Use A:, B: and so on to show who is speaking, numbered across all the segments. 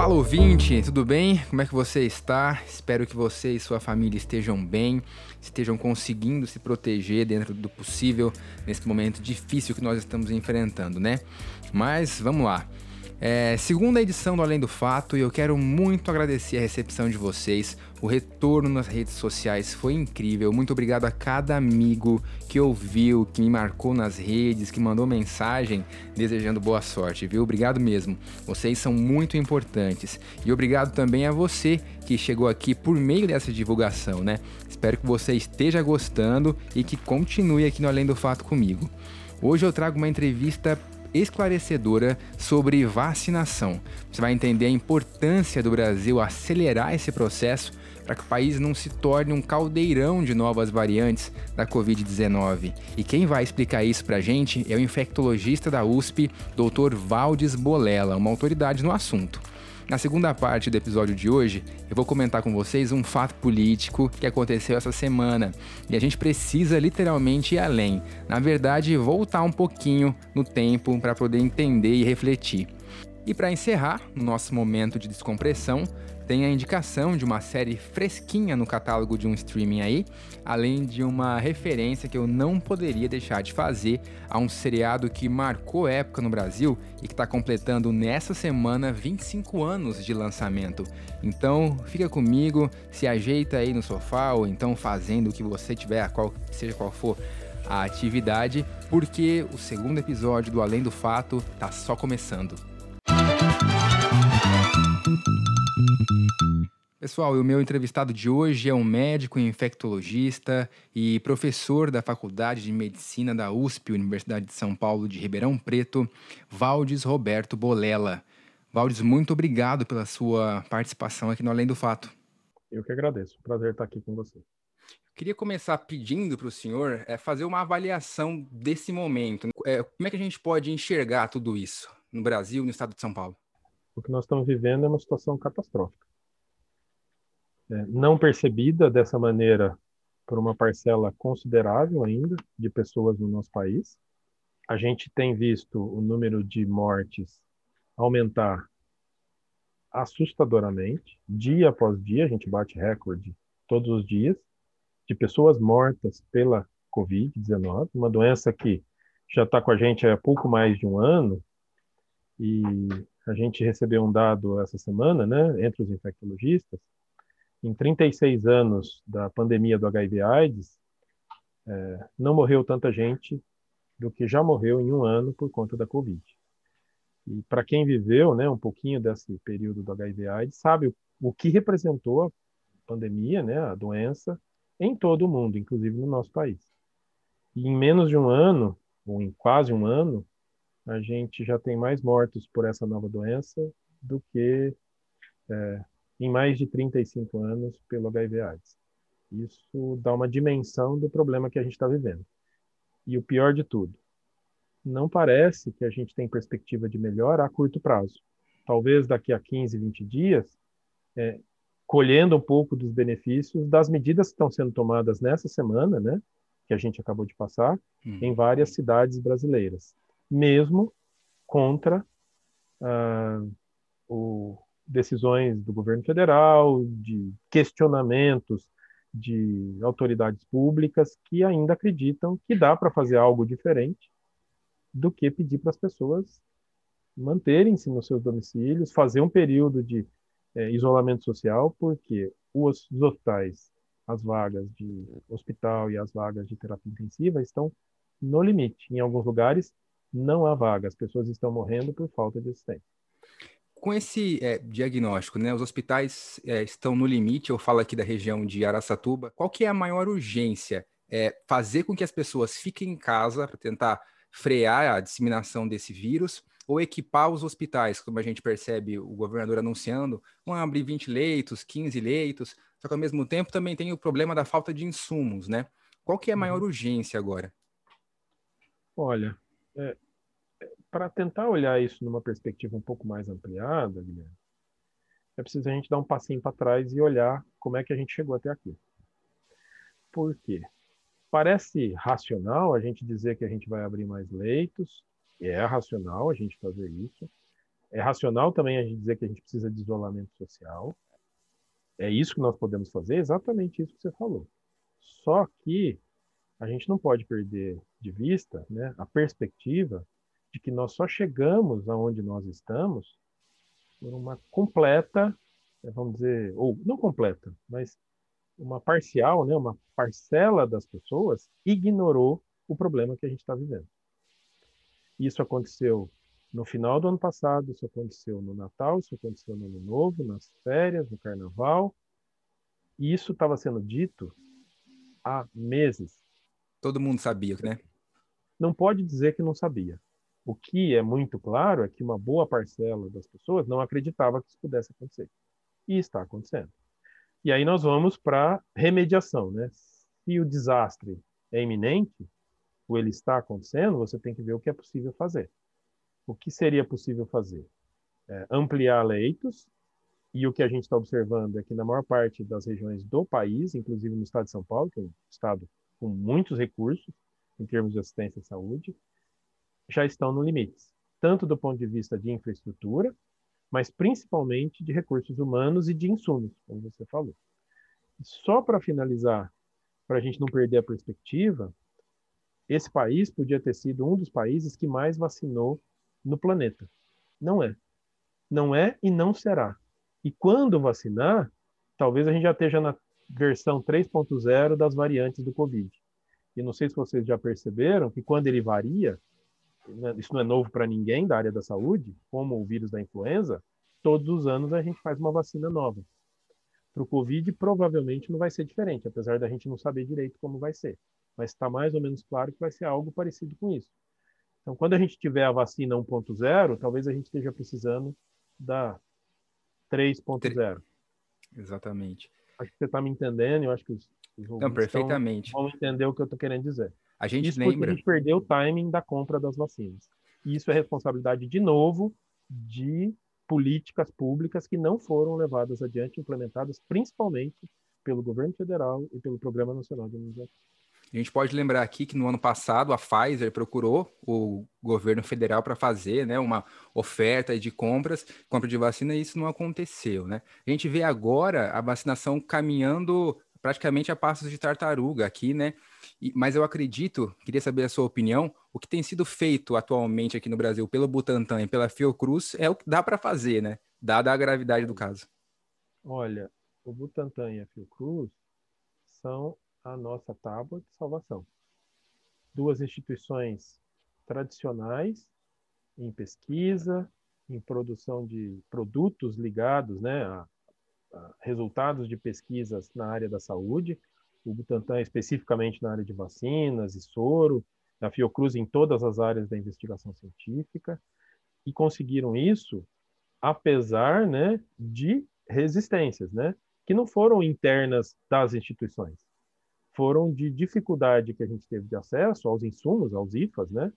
A: Fala ouvinte, tudo bem? Como é que você está? Espero que você e sua família estejam bem, estejam conseguindo se proteger dentro do possível nesse momento difícil que nós estamos enfrentando, né? Mas vamos lá. É, segunda edição do Além do Fato e eu quero muito agradecer a recepção de vocês. O retorno nas redes sociais foi incrível. Muito obrigado a cada amigo que ouviu, que me marcou nas redes, que mandou mensagem desejando boa sorte, viu? Obrigado mesmo. Vocês são muito importantes. E obrigado também a você que chegou aqui por meio dessa divulgação, né? Espero que você esteja gostando e que continue aqui no Além do Fato comigo. Hoje eu trago uma entrevista esclarecedora sobre vacinação. Você vai entender a importância do Brasil acelerar esse processo para que o país não se torne um caldeirão de novas variantes da Covid-19. E quem vai explicar isso para a gente é o infectologista da USP, Dr. Valdes Bolela, uma autoridade no assunto. Na segunda parte do episódio de hoje, eu vou comentar com vocês um fato político que aconteceu essa semana e a gente precisa literalmente ir além. Na verdade, voltar um pouquinho no tempo para poder entender e refletir. E para encerrar, no nosso momento de descompressão, tem a indicação de uma série fresquinha no catálogo de um streaming aí, além de uma referência que eu não poderia deixar de fazer a um seriado que marcou época no Brasil e que está completando nessa semana 25 anos de lançamento. Então fica comigo, se ajeita aí no sofá ou então fazendo o que você tiver, qual, seja qual for a atividade, porque o segundo episódio do Além do Fato está só começando. Pessoal, o meu entrevistado de hoje é um médico infectologista e professor da Faculdade de Medicina da USP, Universidade de São Paulo de Ribeirão Preto, Valdes Roberto Bolela. Valdes, muito obrigado pela sua participação aqui no Além do Fato.
B: Eu que agradeço. Prazer estar aqui com você.
A: Queria começar pedindo para o senhor é, fazer uma avaliação desse momento. É, como é que a gente pode enxergar tudo isso no Brasil e no estado de São Paulo?
B: O que nós estamos vivendo é uma situação catastrófica. É, não percebida dessa maneira por uma parcela considerável ainda de pessoas no nosso país. A gente tem visto o número de mortes aumentar assustadoramente, dia após dia, a gente bate recorde todos os dias de pessoas mortas pela Covid-19, uma doença que já está com a gente há pouco mais de um ano, e a gente recebeu um dado essa semana, né, entre os infectologistas, em 36 anos da pandemia do HIV/AIDS, é, não morreu tanta gente do que já morreu em um ano por conta da Covid. E para quem viveu, né, um pouquinho desse período do HIV/AIDS, sabe o, o que representou a pandemia, né, a doença, em todo o mundo, inclusive no nosso país. E em menos de um ano, ou em quase um ano, a gente já tem mais mortos por essa nova doença do que é, em mais de 35 anos pelo HIV/AIDS. Isso dá uma dimensão do problema que a gente está vivendo. E o pior de tudo, não parece que a gente tem perspectiva de melhora a curto prazo. Talvez daqui a 15, 20 dias, é, colhendo um pouco dos benefícios das medidas que estão sendo tomadas nessa semana, né, que a gente acabou de passar, hum. em várias cidades brasileiras, mesmo contra uh, o, decisões do governo federal, de questionamentos de autoridades públicas que ainda acreditam que dá para fazer algo diferente do que pedir para as pessoas manterem-se nos seus domicílios, fazer um período de é, isolamento social, porque os, os hospitais, as vagas de hospital e as vagas de terapia intensiva estão no limite. Em alguns lugares não há vaga, as pessoas estão morrendo por falta de assistência
A: com esse é, diagnóstico, né, os hospitais é, estão no limite, eu falo aqui da região de Araçatuba, qual que é a maior urgência? É fazer com que as pessoas fiquem em casa para tentar frear a disseminação desse vírus ou equipar os hospitais, como a gente percebe o governador anunciando, vão abrir 20 leitos, 15 leitos, só que ao mesmo tempo também tem o problema da falta de insumos, né? Qual que é a maior uhum. urgência agora?
B: Olha, é, para tentar olhar isso numa perspectiva um pouco mais ampliada, Guilherme, é preciso a gente dar um passinho para trás e olhar como é que a gente chegou até aqui. Por quê? Parece racional a gente dizer que a gente vai abrir mais leitos, e é racional a gente fazer isso, É racional também a gente dizer que a gente precisa de isolamento social. É isso que nós podemos fazer, exatamente isso que você falou. Só que a gente não pode perder de vista né, a perspectiva de que nós só chegamos aonde nós estamos por uma completa, né, vamos dizer, ou não completa, mas uma parcial, né, uma parcela das pessoas ignorou o problema que a gente está vivendo. Isso aconteceu no final do ano passado, isso aconteceu no Natal, isso aconteceu no Ano Novo, nas férias, no Carnaval. E isso estava sendo dito há meses.
A: Todo mundo sabia, né?
B: Não pode dizer que não sabia. O que é muito claro é que uma boa parcela das pessoas não acreditava que isso pudesse acontecer. E está acontecendo. E aí nós vamos para remediação, né? Se o desastre é iminente, ou ele está acontecendo, você tem que ver o que é possível fazer. O que seria possível fazer? É, ampliar leitos, e o que a gente está observando é que na maior parte das regiões do país, inclusive no estado de São Paulo, que é um estado com muitos recursos em termos de assistência à saúde, já estão no limite, tanto do ponto de vista de infraestrutura, mas principalmente de recursos humanos e de insumos, como você falou. Só para finalizar, para a gente não perder a perspectiva, esse país podia ter sido um dos países que mais vacinou no planeta. Não é. Não é e não será. E quando vacinar, talvez a gente já esteja na versão 3.0 das variantes do Covid. E não sei se vocês já perceberam que quando ele varia, né, isso não é novo para ninguém da área da saúde, como o vírus da influenza, todos os anos a gente faz uma vacina nova. Para o Covid, provavelmente não vai ser diferente, apesar da gente não saber direito como vai ser. Mas está mais ou menos claro que vai ser algo parecido com isso. Então, quando a gente tiver a vacina 1.0, talvez a gente esteja precisando da 3.0.
A: Exatamente.
B: Acho que você está me entendendo, eu acho que os,
A: os Não, perfeitamente.
B: vão entender o que eu estou querendo dizer.
A: A gente
B: isso
A: lembra.
B: porque a gente perdeu o timing da compra das vacinas. E isso é responsabilidade, de novo, de políticas públicas que não foram levadas adiante, implementadas principalmente pelo governo federal e pelo Programa Nacional de Imunização.
A: A gente pode lembrar aqui que no ano passado a Pfizer procurou o governo federal para fazer né, uma oferta de compras, compra de vacina, e isso não aconteceu. Né? A gente vê agora a vacinação caminhando praticamente a passos de tartaruga aqui, né? E, mas eu acredito, queria saber a sua opinião, o que tem sido feito atualmente aqui no Brasil pelo Butantan e pela Fiocruz é o que dá para fazer, né? Dada a gravidade do caso.
B: Olha, o Butantan e a Fiocruz são a nossa tábua de salvação. Duas instituições tradicionais em pesquisa, em produção de produtos ligados né, a, a resultados de pesquisas na área da saúde, o Butantan especificamente na área de vacinas e soro, a Fiocruz em todas as áreas da investigação científica, e conseguiram isso apesar né, de resistências, né, que não foram internas das instituições foram de dificuldade que a gente teve de acesso aos insumos, aos IFAs, né,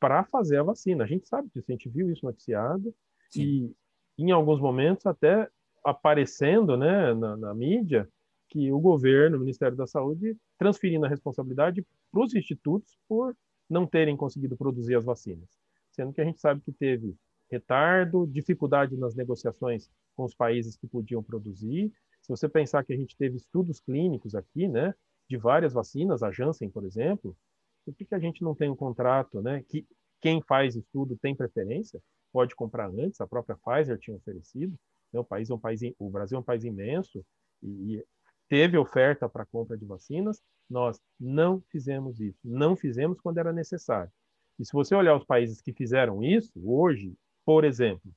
B: para fazer a vacina. A gente sabe disso, a gente viu isso noticiado Sim. e em alguns momentos até aparecendo, né, na, na mídia que o governo, o Ministério da Saúde, transferindo a responsabilidade para os institutos por não terem conseguido produzir as vacinas, sendo que a gente sabe que teve retardo, dificuldade nas negociações com os países que podiam produzir. Se você pensar que a gente teve estudos clínicos aqui, né, de várias vacinas, a Janssen, por exemplo, por que, que a gente não tem um contrato, né? Que quem faz estudo tem preferência, pode comprar antes, a própria Pfizer tinha oferecido. Né? O país é um país, o Brasil é um país imenso e, teve oferta para compra de vacinas. Nós não fizemos isso, não fizemos quando era necessário. E se você olhar os países que fizeram isso hoje, por exemplo,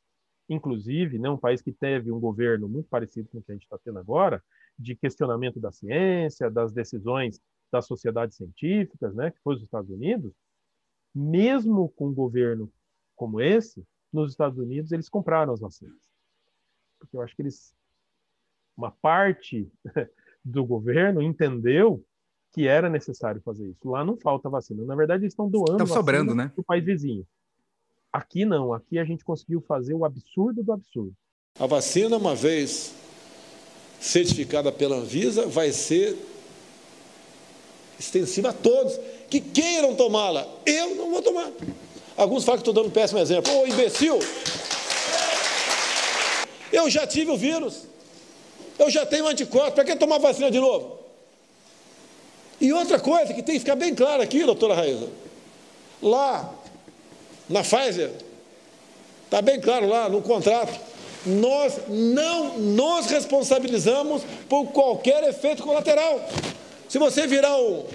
B: inclusive, né, um país que teve um governo muito parecido com o que a gente está tendo agora, de questionamento da ciência, das decisões das sociedades científicas, né, que foi os Estados Unidos, mesmo com um governo como esse, nos Estados Unidos eles compraram as vacinas. Porque eu acho que eles uma parte do governo entendeu que era necessário fazer isso. Lá não falta vacina. Na verdade, eles estão doando
A: estão sobrando, né?
B: para o país vizinho. Aqui não. Aqui a gente conseguiu fazer o absurdo do absurdo.
C: A vacina, uma vez certificada pela Anvisa, vai ser extensiva a todos que queiram tomá-la. Eu não vou tomar. Alguns falam que estou dando um péssimo exemplo. Ô, imbecil! Eu já tive o vírus. Eu já tenho anticorpos. Para que tomar vacina de novo? E outra coisa que tem que ficar bem claro aqui, doutora Raíza. Lá, na Pfizer, está bem claro lá no contrato, nós não nos responsabilizamos por qualquer efeito colateral. Se você virar um,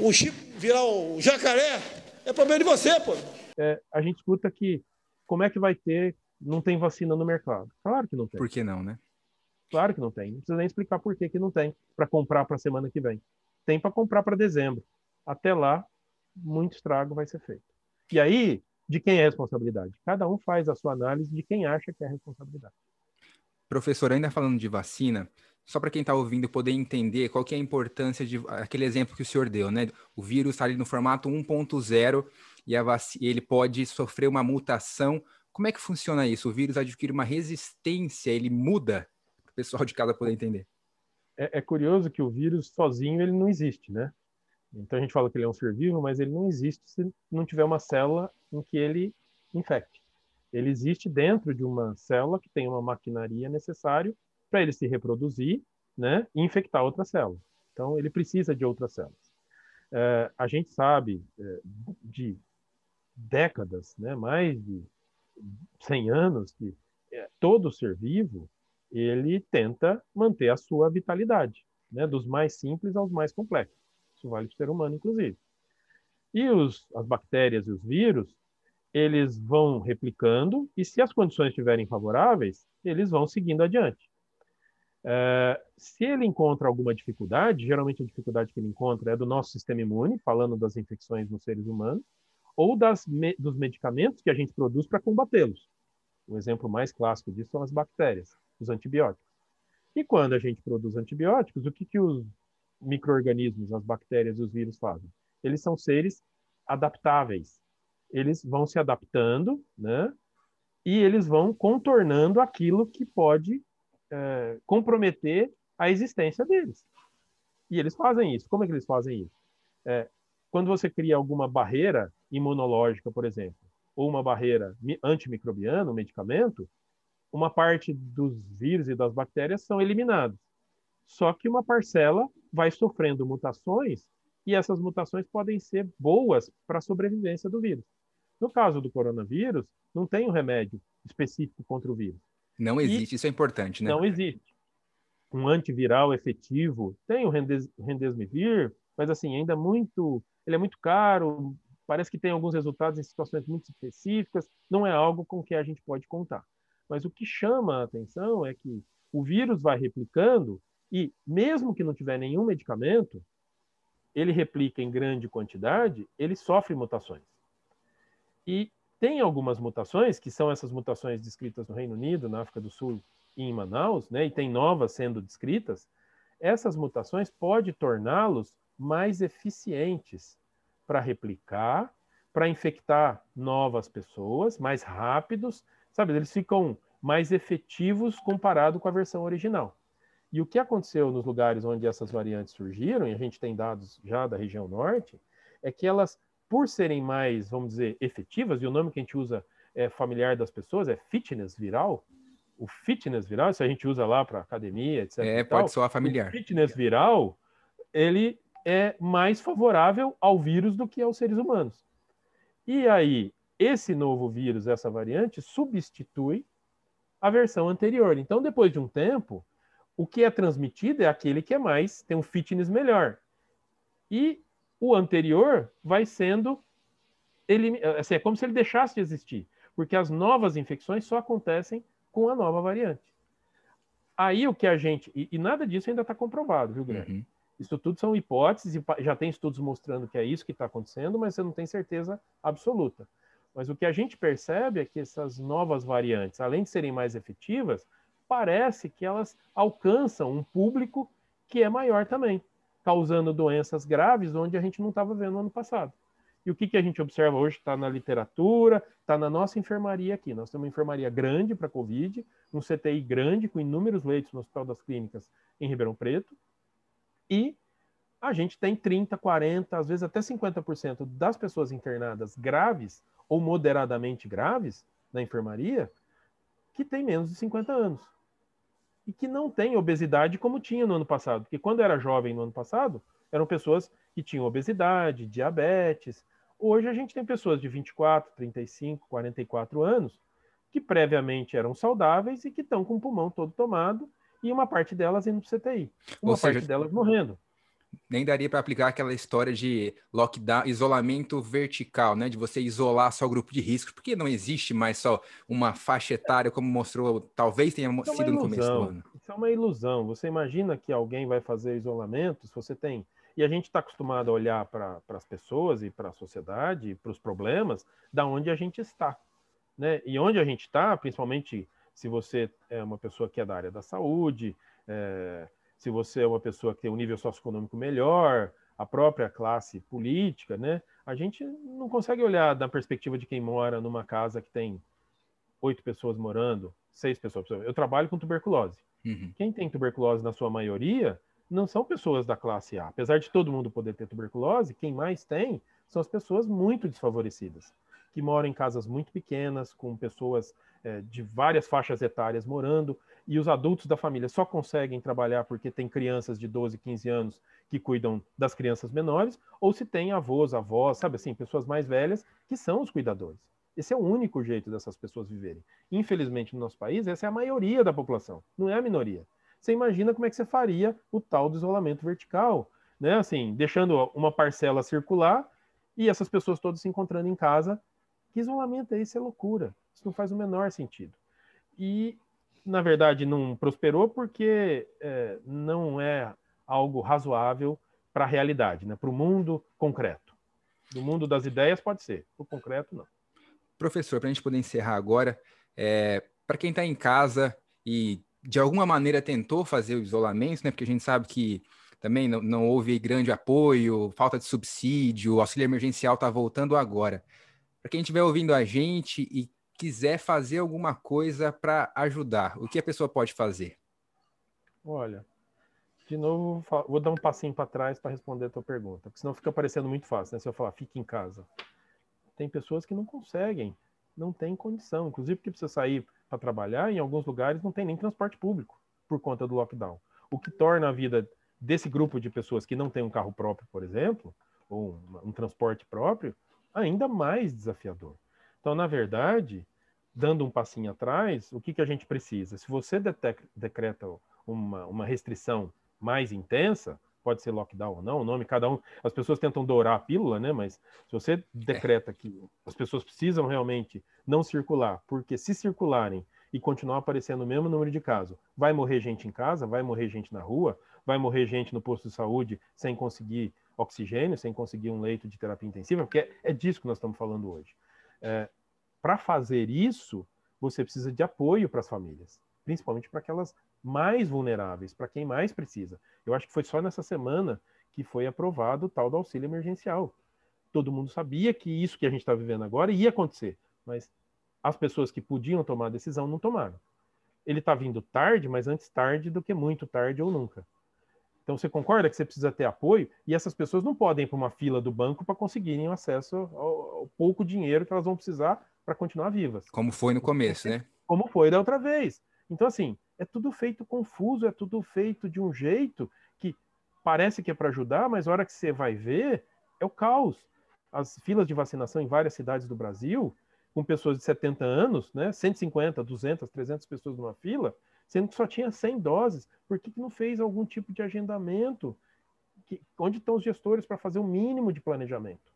C: um chip, virar um jacaré, é problema de você, pô.
B: É, a gente escuta que como é que vai ter, não tem vacina no mercado. Claro que não tem.
A: Por que não, né?
B: Claro que não tem. Não precisa nem explicar por que, que não tem para comprar para a semana que vem. Tem para comprar para dezembro. Até lá, muito estrago vai ser feito. E aí, de quem é a responsabilidade? Cada um faz a sua análise de quem acha que é a responsabilidade.
A: Professor, ainda falando de vacina, só para quem está ouvindo poder entender qual que é a importância de aquele exemplo que o senhor deu, né? O vírus está ali no formato 1.0 e a ele pode sofrer uma mutação. Como é que funciona isso? O vírus adquire uma resistência, ele muda? Para o pessoal de casa poder entender.
B: É, é curioso que o vírus sozinho ele não existe, né? Então a gente fala que ele é um ser vivo, mas ele não existe se não tiver uma célula em que ele infecte. Ele existe dentro de uma célula que tem uma maquinaria necessária para ele se reproduzir, né, e infectar outra célula. Então ele precisa de outras células. É, a gente sabe é, de décadas, né, mais de 100 anos, que é, todo ser vivo ele tenta manter a sua vitalidade, né, dos mais simples aos mais complexos. Isso vale para o ser humano, inclusive. E os, as bactérias e os vírus, eles vão replicando e, se as condições estiverem favoráveis, eles vão seguindo adiante. É, se ele encontra alguma dificuldade, geralmente a dificuldade que ele encontra é do nosso sistema imune, falando das infecções nos seres humanos, ou das, me, dos medicamentos que a gente produz para combatê-los. Um exemplo mais clássico disso são as bactérias, os antibióticos. E quando a gente produz antibióticos, o que, que os micro-organismos, as bactérias e os vírus fazem? Eles são seres adaptáveis. Eles vão se adaptando, né? E eles vão contornando aquilo que pode é, comprometer a existência deles. E eles fazem isso. Como é que eles fazem isso? É, quando você cria alguma barreira imunológica, por exemplo, ou uma barreira antimicrobiana, um medicamento, uma parte dos vírus e das bactérias são eliminados. Só que uma parcela vai sofrendo mutações e essas mutações podem ser boas para a sobrevivência do vírus. No caso do coronavírus, não tem um remédio específico contra o vírus.
A: Não existe, e isso é importante, né?
B: Não existe. Um antiviral efetivo, tem o Rendesmivir, mas assim, ainda muito, ele é muito caro, parece que tem alguns resultados em situações muito específicas, não é algo com que a gente pode contar. Mas o que chama a atenção é que o vírus vai replicando e, mesmo que não tiver nenhum medicamento, ele replica em grande quantidade, ele sofre mutações. E tem algumas mutações, que são essas mutações descritas no Reino Unido, na África do Sul e em Manaus, né, e tem novas sendo descritas. Essas mutações podem torná-los mais eficientes para replicar, para infectar novas pessoas, mais rápidos, sabe? Eles ficam mais efetivos comparado com a versão original. E o que aconteceu nos lugares onde essas variantes surgiram, e a gente tem dados já da região norte, é que elas, por serem mais, vamos dizer, efetivas, e o nome que a gente usa é familiar das pessoas, é fitness viral, o fitness viral, isso a gente usa lá para academia, etc.
A: É, pode soar familiar. O
B: fitness viral, ele é mais favorável ao vírus do que aos seres humanos. E aí, esse novo vírus, essa variante, substitui a versão anterior. Então, depois de um tempo, o que é transmitido é aquele que é mais, tem um fitness melhor. E o anterior vai sendo assim, é como se ele deixasse de existir, porque as novas infecções só acontecem com a nova variante. Aí o que a gente e, e nada disso ainda está comprovado, viu, Guilherme? Uhum. Isso tudo são hipóteses e já tem estudos mostrando que é isso que está acontecendo, mas você não tem certeza absoluta. Mas o que a gente percebe é que essas novas variantes, além de serem mais efetivas, parece que elas alcançam um público que é maior também, causando doenças graves onde a gente não estava vendo no ano passado. E o que, que a gente observa hoje está na literatura, está na nossa enfermaria aqui. Nós temos uma enfermaria grande para Covid, um CTI grande, com inúmeros leitos no Hospital das Clínicas em Ribeirão Preto. E a gente tem 30, 40, às vezes até 50% das pessoas internadas graves ou moderadamente graves na enfermaria que têm menos de 50 anos e que não têm obesidade como tinha no ano passado. Porque quando era jovem no ano passado, eram pessoas que tinham obesidade, diabetes. Hoje a gente tem pessoas de 24, 35, 44 anos que previamente eram saudáveis e que estão com o pulmão todo tomado e uma parte delas indo para o CTI, uma Ou parte seja, delas morrendo
A: nem daria para aplicar aquela história de lockdown, isolamento vertical, né? De você isolar só o grupo de risco, porque não existe mais só uma faixa etária, como mostrou, talvez tenha Isso é sido é no começo do ano.
B: Isso é uma ilusão. Você imagina que alguém vai fazer isolamento, se você tem. E a gente está acostumado a olhar para as pessoas e para a sociedade, para os problemas, da onde a gente está. Né? E onde a gente está, principalmente se você é uma pessoa que é da área da saúde, é, se você é uma pessoa que tem um nível socioeconômico melhor, a própria classe política, né? A gente não consegue olhar da perspectiva de quem mora numa casa que tem oito pessoas morando, seis pessoas. Eu trabalho com tuberculose. Uhum. Quem tem tuberculose na sua maioria não são pessoas da classe A. Apesar de todo mundo poder ter tuberculose, quem mais tem são as pessoas muito desfavorecidas, que moram em casas muito pequenas, com pessoas é, de várias faixas etárias morando e os adultos da família só conseguem trabalhar porque tem crianças de 12, 15 anos que cuidam das crianças menores, ou se tem avós, avós, sabe assim, pessoas mais velhas que são os cuidadores. Esse é o único jeito dessas pessoas viverem. Infelizmente, no nosso país, essa é a maioria da população, não é a minoria. Você imagina como é que você faria o tal do isolamento vertical, né? Assim, deixando uma parcela circular e essas pessoas todas se encontrando em casa. Que isolamento é esse? É loucura. Isso não faz o menor sentido. E na verdade, não prosperou porque é, não é algo razoável para a realidade, né? para o mundo concreto. Do mundo das ideias pode ser, para o concreto não.
A: Professor, para a gente poder encerrar agora, é, para quem está em casa e de alguma maneira tentou fazer o isolamento, né? porque a gente sabe que também não, não houve grande apoio, falta de subsídio, o auxílio emergencial está voltando agora. Para quem estiver ouvindo a gente e quiser fazer alguma coisa para ajudar, o que a pessoa pode fazer?
B: Olha, de novo, vou dar um passinho para trás para responder a tua pergunta, porque senão fica parecendo muito fácil, né? Se eu falar, fique em casa. Tem pessoas que não conseguem, não tem condição, inclusive porque precisa sair para trabalhar, em alguns lugares não tem nem transporte público por conta do lockdown. O que torna a vida desse grupo de pessoas que não tem um carro próprio, por exemplo, ou um, um transporte próprio, ainda mais desafiador. Então, na verdade, dando um passinho atrás, o que, que a gente precisa? Se você decreta uma, uma restrição mais intensa, pode ser lockdown ou não, o nome cada um, as pessoas tentam dourar a pílula, né? Mas se você decreta que as pessoas precisam realmente não circular, porque se circularem e continuar aparecendo o mesmo número de casos, vai morrer gente em casa, vai morrer gente na rua, vai morrer gente no posto de saúde sem conseguir oxigênio, sem conseguir um leito de terapia intensiva, porque é, é disso que nós estamos falando hoje. É, para fazer isso, você precisa de apoio para as famílias, principalmente para aquelas mais vulneráveis, para quem mais precisa. Eu acho que foi só nessa semana que foi aprovado o tal do auxílio emergencial. Todo mundo sabia que isso que a gente está vivendo agora ia acontecer, mas as pessoas que podiam tomar a decisão não tomaram. Ele está vindo tarde, mas antes tarde do que muito tarde ou nunca. Então você concorda que você precisa ter apoio e essas pessoas não podem ir para uma fila do banco para conseguirem acesso ao, ao pouco dinheiro que elas vão precisar para continuar vivas.
A: Como foi no começo, né?
B: Como foi da outra vez. Então, assim, é tudo feito confuso, é tudo feito de um jeito que parece que é para ajudar, mas a hora que você vai ver, é o caos. As filas de vacinação em várias cidades do Brasil, com pessoas de 70 anos, né, 150, 200, 300 pessoas numa fila, sendo que só tinha 100 doses. Por que, que não fez algum tipo de agendamento? Que, onde estão os gestores para fazer o mínimo de planejamento?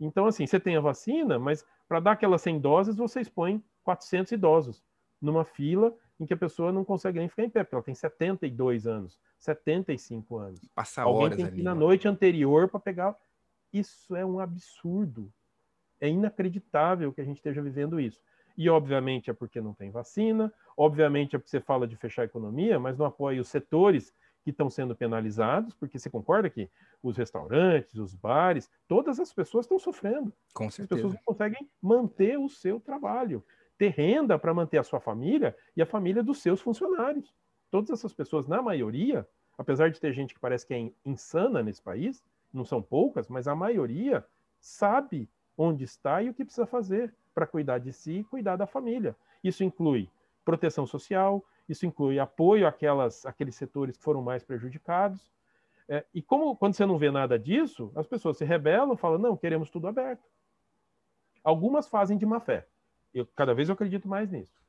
B: Então, assim, você tem a vacina, mas para dar aquelas 100 doses, você expõe 400 idosos numa fila em que a pessoa não consegue nem ficar em pé, porque ela tem 72 anos, 75 anos.
A: Passa Alguém horas
B: tem que
A: ali.
B: Ir na né? noite anterior para pegar. Isso é um absurdo. É inacreditável que a gente esteja vivendo isso. E, obviamente, é porque não tem vacina, obviamente, é porque você fala de fechar a economia, mas não apoia os setores que estão sendo penalizados, porque você concorda que os restaurantes, os bares, todas as pessoas estão sofrendo.
A: Com certeza.
B: As pessoas não conseguem manter o seu trabalho, ter renda para manter a sua família e a família dos seus funcionários. Todas essas pessoas, na maioria, apesar de ter gente que parece que é insana nesse país, não são poucas, mas a maioria sabe onde está e o que precisa fazer para cuidar de si e cuidar da família. Isso inclui proteção social, isso inclui apoio àquelas, àqueles setores que foram mais prejudicados. É, e como quando você não vê nada disso, as pessoas se rebelam, falam, não, queremos tudo aberto. Algumas fazem de má fé. Eu, cada vez eu acredito mais nisso.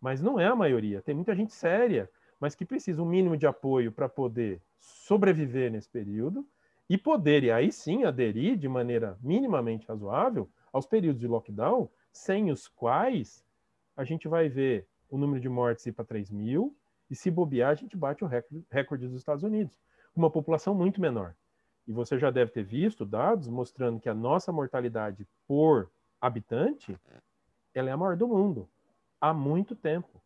B: Mas não é a maioria. Tem muita gente séria, mas que precisa um mínimo de apoio para poder sobreviver nesse período e poder, e aí sim, aderir de maneira minimamente razoável aos períodos de lockdown, sem os quais a gente vai ver o número de mortes ir para 3 mil, e se bobear, a gente bate o recorde, dos Estados Unidos, com uma população muito menor. E você já deve ter visto dados mostrando que a nossa mortalidade por habitante ela é a maior do mundo há muito tempo.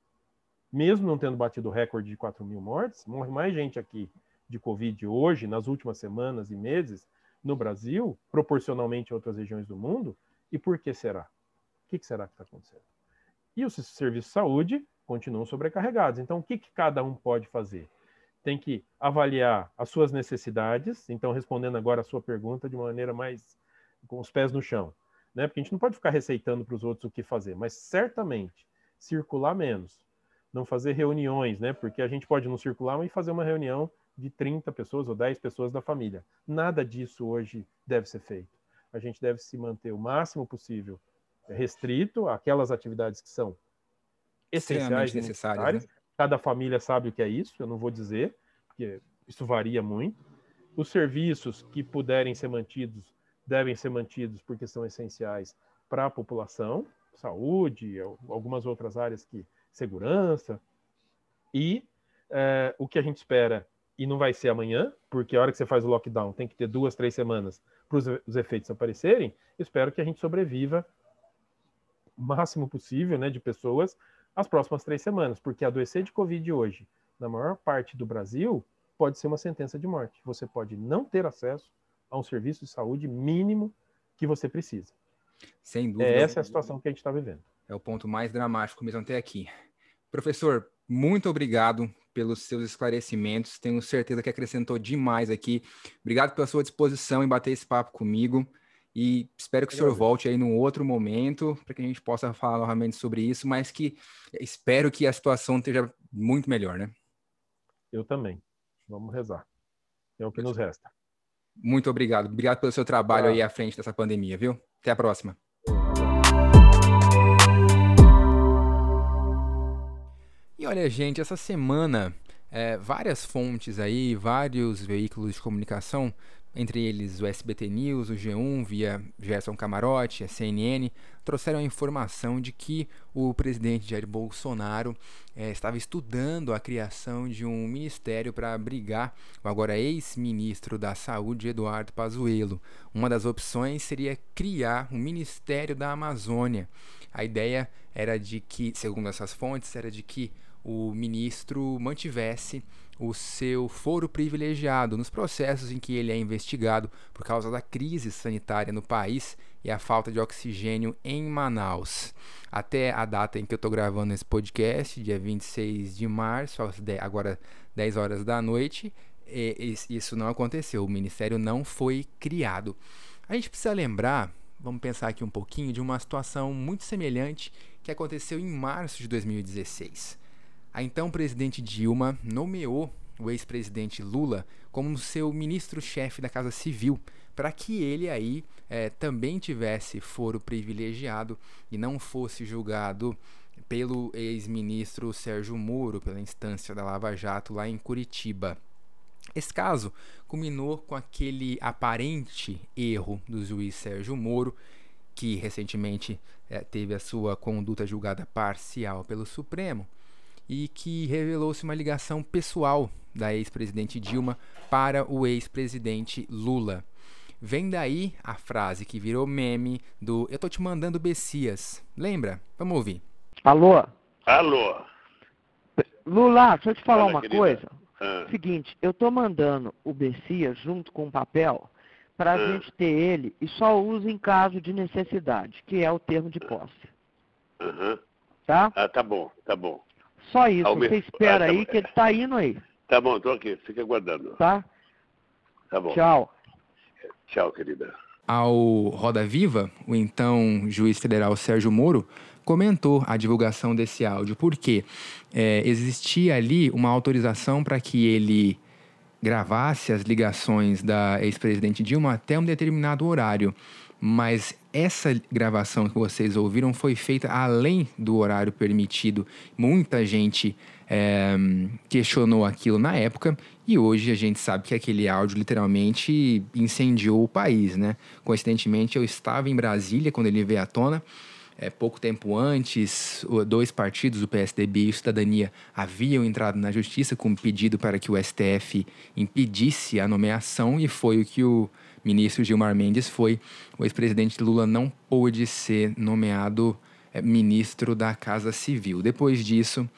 B: Mesmo não tendo batido o recorde de 4 mil mortes, morre mais gente aqui de Covid hoje, nas últimas semanas e meses, no Brasil, proporcionalmente a outras regiões do mundo. E por que será? O que será que está acontecendo? E os serviços de saúde continuam sobrecarregados. Então, o que, que cada um pode fazer? Tem que avaliar as suas necessidades. Então, respondendo agora a sua pergunta de uma maneira mais com os pés no chão né? Porque a gente não pode ficar receitando para os outros o que fazer, mas certamente circular menos, não fazer reuniões, né? Porque a gente pode não circular e fazer uma reunião de 30 pessoas ou 10 pessoas da família. Nada disso hoje deve ser feito. A gente deve se manter o máximo possível restrito àquelas atividades que são essenciais necessárias. Né? Cada família sabe o que é isso, eu não vou dizer, porque isso varia muito. Os serviços que puderem ser mantidos devem ser mantidos porque são essenciais para a população, saúde, algumas outras áreas que segurança. E é, o que a gente espera, e não vai ser amanhã, porque a hora que você faz o lockdown tem que ter duas, três semanas para os efeitos aparecerem, espero que a gente sobreviva máximo possível né, de pessoas as próximas três semanas, porque adoecer de Covid hoje, na maior parte do Brasil, pode ser uma sentença de morte. Você pode não ter acesso a um serviço de saúde mínimo que você precisa.
A: Sem dúvida.
B: É essa é a situação que a gente está vivendo.
A: É o ponto mais dramático mesmo até aqui. Professor, muito obrigado pelos seus esclarecimentos. Tenho certeza que acrescentou demais aqui. Obrigado pela sua disposição em bater esse papo comigo. E espero que o senhor volte aí num outro momento para que a gente possa falar novamente sobre isso, mas que espero que a situação esteja muito melhor, né?
B: Eu também. Vamos rezar. É o que nos resta.
A: Muito obrigado. Obrigado pelo seu trabalho ah. aí à frente dessa pandemia, viu? Até a próxima. E olha, gente, essa semana é, várias fontes aí, vários veículos de comunicação entre eles o SBT News, o G1, via Gerson Camarote, a CNN, trouxeram a informação de que o presidente Jair Bolsonaro é, estava estudando a criação de um ministério para abrigar o agora ex-ministro da Saúde, Eduardo Pazuello. Uma das opções seria criar um Ministério da Amazônia. A ideia era de que, segundo essas fontes, era de que o ministro mantivesse o seu foro privilegiado nos processos em que ele é investigado por causa da crise sanitária no país e a falta de oxigênio em Manaus. Até a data em que eu estou gravando esse podcast, dia 26 de março, agora 10 horas da noite, isso não aconteceu, o ministério não foi criado. A gente precisa lembrar, vamos pensar aqui um pouquinho, de uma situação muito semelhante que aconteceu em março de 2016. A então presidente Dilma nomeou o ex-presidente Lula como seu ministro-chefe da Casa Civil, para que ele aí é, também tivesse foro privilegiado e não fosse julgado pelo ex-ministro Sérgio Moro, pela instância da Lava Jato lá em Curitiba. Esse caso culminou com aquele aparente erro do juiz Sérgio Moro, que recentemente é, teve a sua conduta julgada parcial pelo Supremo e que revelou-se uma ligação pessoal da ex-presidente Dilma para o ex-presidente Lula. Vem daí a frase que virou meme do Eu tô te mandando Bessias. Lembra? Vamos ouvir.
D: Alô?
E: Alô?
D: Lula, deixa eu te falar Fala, uma querida. coisa. Ah. Seguinte, eu tô mandando o Bessias junto com o papel para a ah. gente ter ele e só usa em caso de necessidade, que é o termo de posse.
E: Uhum.
D: Tá?
E: Ah, tá bom, tá bom.
D: Só isso, Ao você espera ah, tá aí que ele tá indo aí.
E: Tá bom, tô aqui, fica aguardando.
D: Tá?
E: Tá bom.
D: Tchau.
E: Tchau, querida.
A: ao Roda Viva, o então juiz federal Sérgio Moro comentou a divulgação desse áudio, porque é, existia ali uma autorização para que ele gravasse as ligações da ex-presidente Dilma até um determinado horário. Mas essa gravação que vocês ouviram foi feita além do horário permitido. Muita gente é, questionou aquilo na época e hoje a gente sabe que aquele áudio literalmente incendiou o país, né? Coincidentemente, eu estava em Brasília quando ele veio à tona é, pouco tempo antes, dois partidos, o PSDB e o Cidadania, haviam entrado na justiça com um pedido para que o STF impedisse a nomeação e foi o que o ministro Gilmar Mendes foi. O ex-presidente Lula não pôde ser nomeado é, ministro da Casa Civil. Depois disso,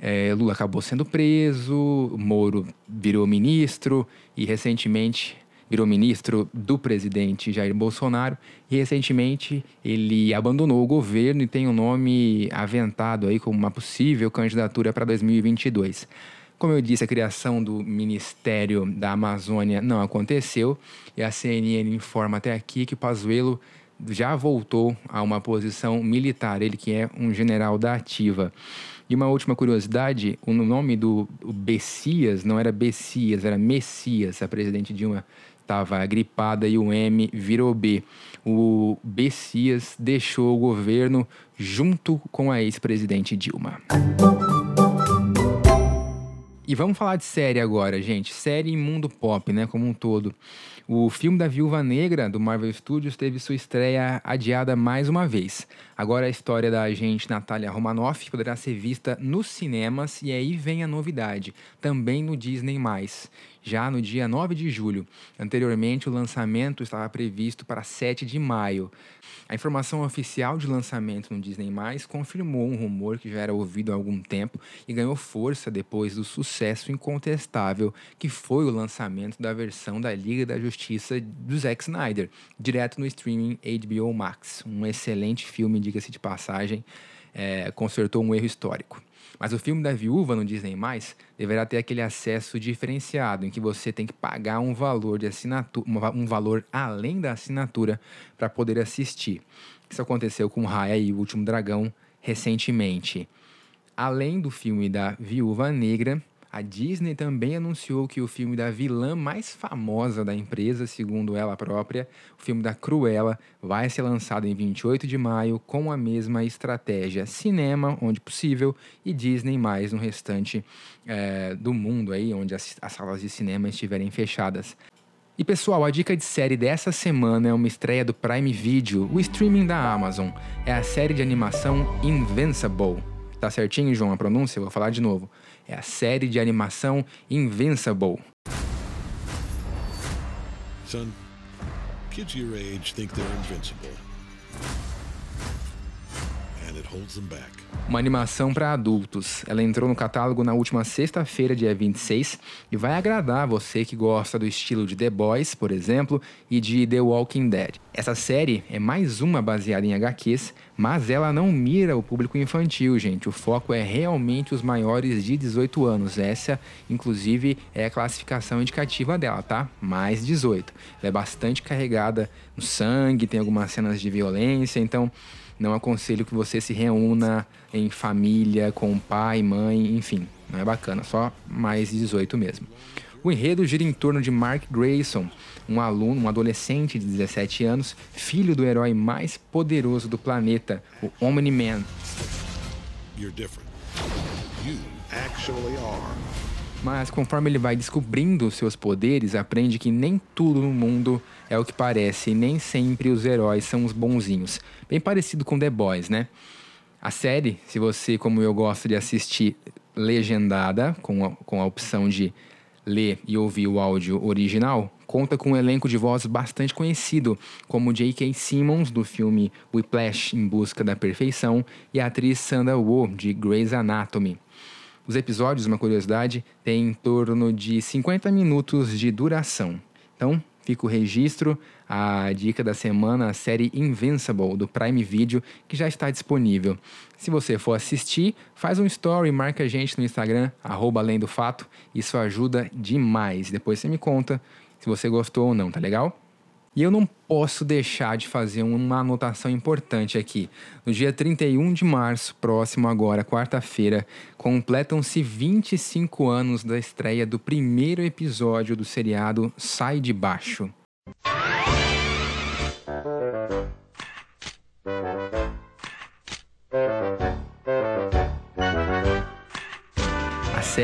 A: é, Lula acabou sendo preso, Moro virou ministro e recentemente virou ministro do presidente Jair Bolsonaro e recentemente ele abandonou o governo e tem o um nome aventado aí como uma possível candidatura para 2022. Como eu disse, a criação do Ministério da Amazônia não aconteceu e a CNN informa até aqui que Pazuello já voltou a uma posição militar, ele que é um general da ativa. E uma última curiosidade, o nome do Bessias não era Bessias, era Messias. A presidente Dilma estava gripada e o M virou B. O Bessias deixou o governo junto com a ex-presidente Dilma. E vamos falar de série agora, gente. Série em mundo pop, né, como um todo. O filme da Viúva Negra do Marvel Studios teve sua estreia adiada mais uma vez. Agora a história da agente Natália Romanoff poderá ser vista nos cinemas e aí vem a novidade, também no Disney+, já no dia 9 de julho. Anteriormente o lançamento estava previsto para 7 de maio. A informação oficial de lançamento no Disney+, confirmou um rumor que já era ouvido há algum tempo e ganhou força depois do sucesso incontestável que foi o lançamento da versão da Liga da Justiça do Zack Snyder, direto no streaming HBO Max. Um excelente filme, diga-se de passagem, é, consertou um erro histórico. Mas o filme da viúva no Disney deverá ter aquele acesso diferenciado, em que você tem que pagar um valor de assinatura, um valor além da assinatura para poder assistir. Isso aconteceu com Raya e o Último Dragão recentemente. Além do filme da Viúva Negra, a Disney também anunciou que o filme da vilã mais famosa da empresa, segundo ela própria, o filme da Cruella, vai ser lançado em 28 de maio com a mesma estratégia: cinema, onde possível, e Disney mais no restante é, do mundo aí, onde as, as salas de cinema estiverem fechadas. E pessoal, a dica de série dessa semana é uma estreia do Prime Video, o streaming da Amazon. É a série de animação Invincible. Tá certinho, João, a pronúncia? Eu vou falar de novo. É a série de animação Invincible. Son, kids your age think they're invincible. Uma animação para adultos. Ela entrou no catálogo na última sexta-feira, dia 26, e vai agradar você que gosta do estilo de The Boys, por exemplo, e de The Walking Dead. Essa série é mais uma baseada em HQs, mas ela não mira o público infantil, gente. O foco é realmente os maiores de 18 anos. Essa, inclusive, é a classificação indicativa dela, tá? Mais 18. Ela é bastante carregada no sangue, tem algumas cenas de violência, então não aconselho que você se reúna em família, com pai, mãe, enfim. Não é bacana, só mais 18 mesmo. O enredo gira em torno de Mark Grayson, um aluno, um adolescente de 17 anos, filho do herói mais poderoso do planeta, o Omni-Man. Mas conforme ele vai descobrindo seus poderes, aprende que nem tudo no mundo é o que parece e nem sempre os heróis são os bonzinhos. Bem parecido com The Boys, né? A série, se você, como eu, gosta de assistir legendada, com a, com a opção de ler e ouvir o áudio original, conta com um elenco de voz bastante conhecido, como J.K. Simmons, do filme Whiplash Em Busca da Perfeição, e a atriz Sandra Oh, de Grey's Anatomy. Os episódios, uma curiosidade, têm em torno de 50 minutos de duração. Então, fica o registro, a dica da semana, a série Invincible do Prime Video, que já está disponível. Se você for assistir, faz um story, marca a gente no Instagram, arroba além do fato, isso ajuda demais. Depois você me conta se você gostou ou não, tá legal? E eu não posso deixar de fazer uma anotação importante aqui. No dia 31 de março, próximo agora, quarta-feira, completam-se 25 anos da estreia do primeiro episódio do seriado Sai de Baixo.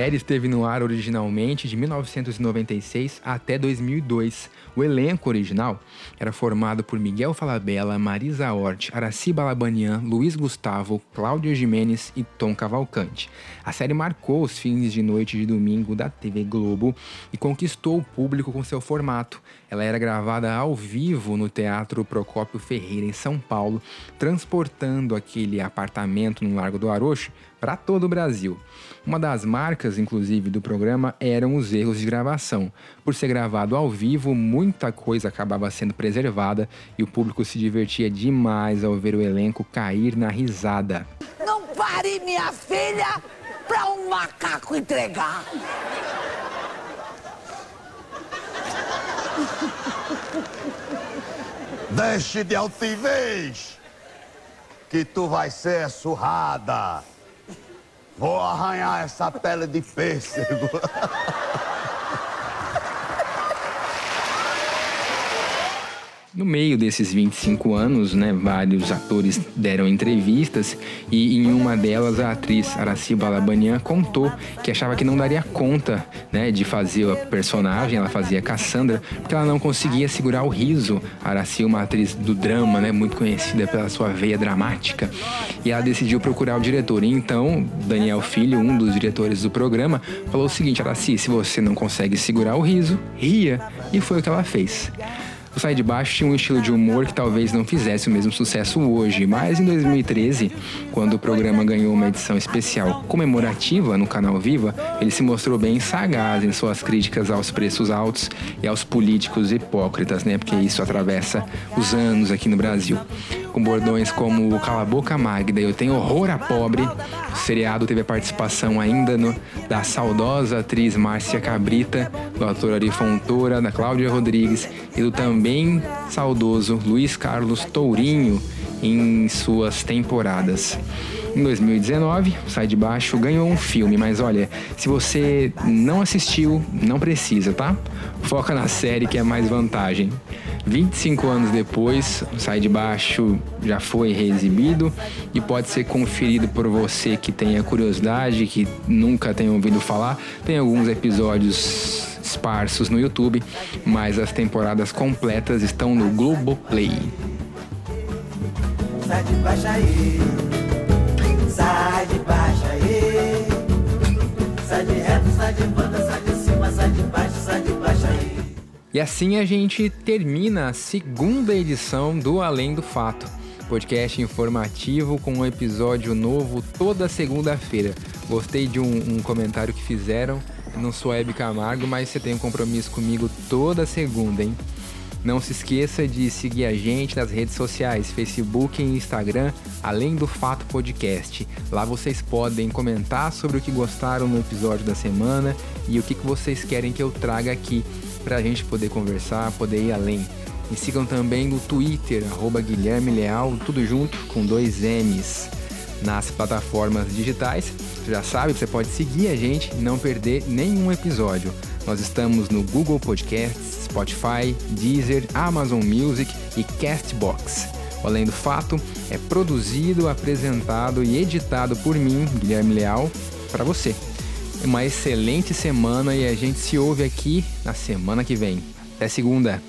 A: Série esteve no ar originalmente de 1996 até 2002. O elenco original era formado por Miguel Falabella, Marisa Hort, Araci Balabanian, Luiz Gustavo, Cláudia Jimenez e Tom Cavalcante. A série marcou os fins de noite de domingo da TV Globo e conquistou o público com seu formato. Ela era gravada ao vivo no Teatro Procópio Ferreira, em São Paulo, transportando aquele apartamento no Largo do Arocho para todo o Brasil. Uma das marcas, inclusive, do programa eram os erros de gravação. Por ser gravado ao vivo, muita coisa acabava sendo preservada e o público se divertia demais ao ver o elenco cair na risada.
F: Não pare minha filha para um macaco entregar!
G: Deixe de altivez, que tu vai ser surrada. Vou arranhar essa pele de pêssego.
A: No meio desses 25 anos, né, vários atores deram entrevistas e em uma delas a atriz Araci Balabanian contou que achava que não daria conta né, de fazer a personagem, ela fazia Cassandra, porque ela não conseguia segurar o riso. Araci, uma atriz do drama, né, muito conhecida pela sua veia dramática, e ela decidiu procurar o diretor. E então, Daniel Filho, um dos diretores do programa, falou o seguinte: Araci, se você não consegue segurar o riso, ria. E foi o que ela fez. O Sai de Baixo tinha um estilo de humor que talvez não fizesse o mesmo sucesso hoje, mas em 2013, quando o programa ganhou uma edição especial comemorativa no canal Viva, ele se mostrou bem sagaz em suas críticas aos preços altos e aos políticos hipócritas, né? Porque isso atravessa os anos aqui no Brasil com bordões como o Cala Boca Magda e Eu Tenho Horror a Pobre. O seriado teve a participação ainda no, da saudosa atriz Márcia Cabrita, do ator Ari Fontoura, da Cláudia Rodrigues e do também saudoso Luiz Carlos Tourinho em suas temporadas. Em 2019, Sai de Baixo ganhou um filme, mas olha, se você não assistiu, não precisa, tá? Foca na série que é mais vantagem. 25 anos depois, Sai de Baixo já foi reexibido e pode ser conferido por você que tenha curiosidade, que nunca tenha ouvido falar. Tem alguns episódios esparsos no YouTube, mas as temporadas completas estão no Globoplay. Sai de baixo aí, sai de baixo aí, sai de reto, sai de banda, sai de cima, sai de baixo, sai de. E assim a gente termina a segunda edição do Além do Fato, podcast informativo com um episódio novo toda segunda-feira. Gostei de um, um, comentário que fizeram, não sou Hebe Camargo, mas você tem um compromisso comigo toda segunda, hein? Não se esqueça de seguir a gente nas redes sociais, Facebook e Instagram, além do Fato Podcast. Lá vocês podem comentar sobre o que gostaram no episódio da semana e o que vocês querem que eu traga aqui para a gente poder conversar, poder ir além. Me sigam também no Twitter, arroba Guilherme Leal, tudo junto com dois M's. Nas plataformas digitais, você já sabe, você pode seguir a gente e não perder nenhum episódio. Nós estamos no Google Podcasts, Spotify, Deezer, Amazon Music e Castbox. Além do fato, é produzido, apresentado e editado por mim, Guilherme Leal, para você uma excelente semana e a gente se ouve aqui na semana que vem. Até segunda!